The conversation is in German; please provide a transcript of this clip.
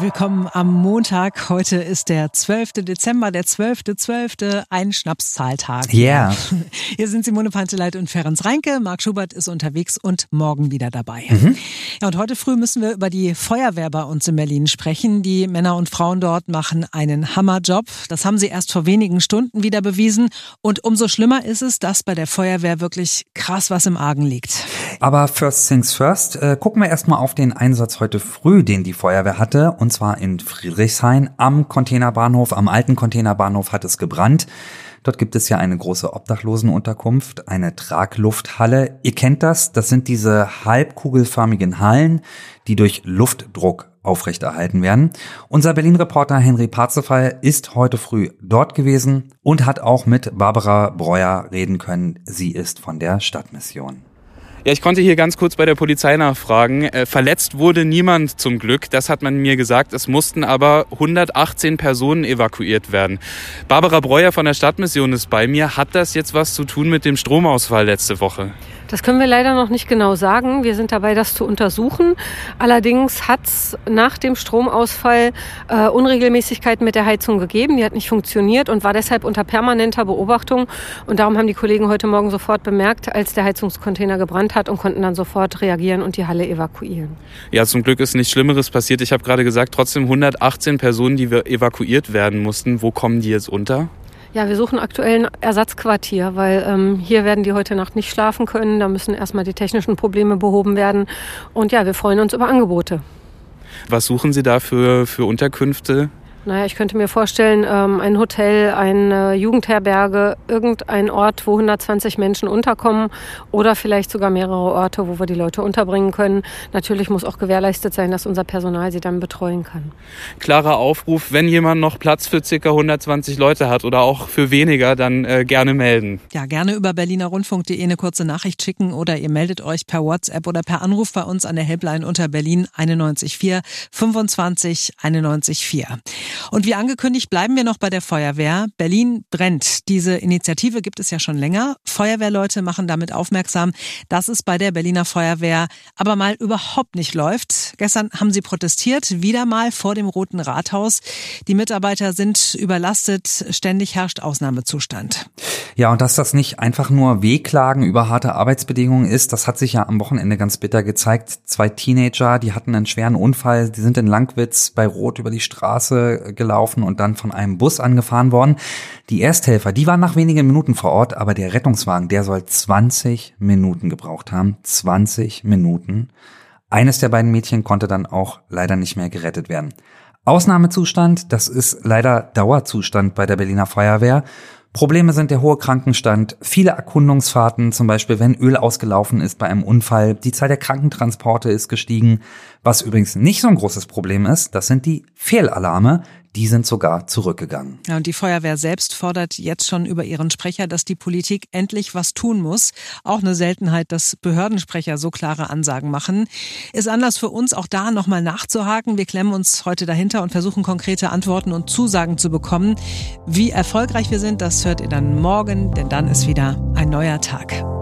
Willkommen am Montag. Heute ist der 12. Dezember, der 12.12., .12., ein Schnapszahltag. Ja. Yeah. Hier sind Simone Panteleit und Ferenc Reinke. Marc Schubert ist unterwegs und morgen wieder dabei. Mhm. Ja, und heute früh müssen wir über die Feuerwehr bei uns in Berlin sprechen. Die Männer und Frauen dort machen einen Hammerjob. Das haben sie erst vor wenigen Stunden wieder bewiesen. Und umso schlimmer ist es, dass bei der Feuerwehr wirklich krass was im Argen liegt. Aber first things first, äh, gucken wir erstmal auf den Einsatz heute früh, den die Feuerwehr hatte. Und zwar in Friedrichshain am Containerbahnhof. Am alten Containerbahnhof hat es gebrannt. Dort gibt es ja eine große Obdachlosenunterkunft, eine Traglufthalle. Ihr kennt das, das sind diese halbkugelförmigen Hallen, die durch Luftdruck aufrechterhalten werden. Unser Berlin-Reporter Henry Parzefall ist heute früh dort gewesen und hat auch mit Barbara Breuer reden können. Sie ist von der Stadtmission. Ja, ich konnte hier ganz kurz bei der Polizei nachfragen. Äh, verletzt wurde niemand zum Glück, das hat man mir gesagt. Es mussten aber 118 Personen evakuiert werden. Barbara Breuer von der Stadtmission ist bei mir. Hat das jetzt was zu tun mit dem Stromausfall letzte Woche? Das können wir leider noch nicht genau sagen. Wir sind dabei, das zu untersuchen. Allerdings hat es nach dem Stromausfall äh, Unregelmäßigkeiten mit der Heizung gegeben. Die hat nicht funktioniert und war deshalb unter permanenter Beobachtung. Und darum haben die Kollegen heute Morgen sofort bemerkt, als der Heizungscontainer gebrannt hat und konnten dann sofort reagieren und die Halle evakuieren. Ja, zum Glück ist nichts Schlimmeres passiert. Ich habe gerade gesagt, trotzdem 118 Personen, die evakuiert werden mussten. Wo kommen die jetzt unter? Ja, wir suchen aktuell ein Ersatzquartier, weil ähm, hier werden die heute Nacht nicht schlafen können. Da müssen erstmal die technischen Probleme behoben werden. Und ja, wir freuen uns über Angebote. Was suchen Sie da für, für Unterkünfte? Naja, ich könnte mir vorstellen, ähm, ein Hotel, eine Jugendherberge, irgendein Ort, wo 120 Menschen unterkommen oder vielleicht sogar mehrere Orte, wo wir die Leute unterbringen können. Natürlich muss auch gewährleistet sein, dass unser Personal sie dann betreuen kann. Klarer Aufruf, wenn jemand noch Platz für ca. 120 Leute hat oder auch für weniger, dann äh, gerne melden. Ja, gerne über berlinerrundfunk.de eine kurze Nachricht schicken oder ihr meldet euch per WhatsApp oder per Anruf bei uns an der Helpline unter Berlin 914 25 914. Und wie angekündigt bleiben wir noch bei der Feuerwehr. Berlin brennt. Diese Initiative gibt es ja schon länger. Feuerwehrleute machen damit aufmerksam, dass es bei der Berliner Feuerwehr aber mal überhaupt nicht läuft. Gestern haben sie protestiert, wieder mal vor dem Roten Rathaus. Die Mitarbeiter sind überlastet, ständig herrscht Ausnahmezustand. Ja, und dass das nicht einfach nur Wehklagen über harte Arbeitsbedingungen ist, das hat sich ja am Wochenende ganz bitter gezeigt. Zwei Teenager, die hatten einen schweren Unfall, die sind in Langwitz bei Rot über die Straße gelaufen und dann von einem Bus angefahren worden. Die Ersthelfer, die waren nach wenigen Minuten vor Ort, aber der Rettungswagen, der soll 20 Minuten gebraucht haben. 20 Minuten. Eines der beiden Mädchen konnte dann auch leider nicht mehr gerettet werden. Ausnahmezustand, das ist leider Dauerzustand bei der Berliner Feuerwehr. Probleme sind der hohe Krankenstand, viele Erkundungsfahrten, zum Beispiel wenn Öl ausgelaufen ist bei einem Unfall, die Zahl der Krankentransporte ist gestiegen. Was übrigens nicht so ein großes Problem ist, das sind die Fehlalarme, die sind sogar zurückgegangen. Ja, und die Feuerwehr selbst fordert jetzt schon über ihren Sprecher, dass die Politik endlich was tun muss. Auch eine Seltenheit, dass Behördensprecher so klare Ansagen machen. Ist Anlass für uns, auch da nochmal nachzuhaken. Wir klemmen uns heute dahinter und versuchen konkrete Antworten und Zusagen zu bekommen. Wie erfolgreich wir sind, das hört ihr dann morgen, denn dann ist wieder ein neuer Tag.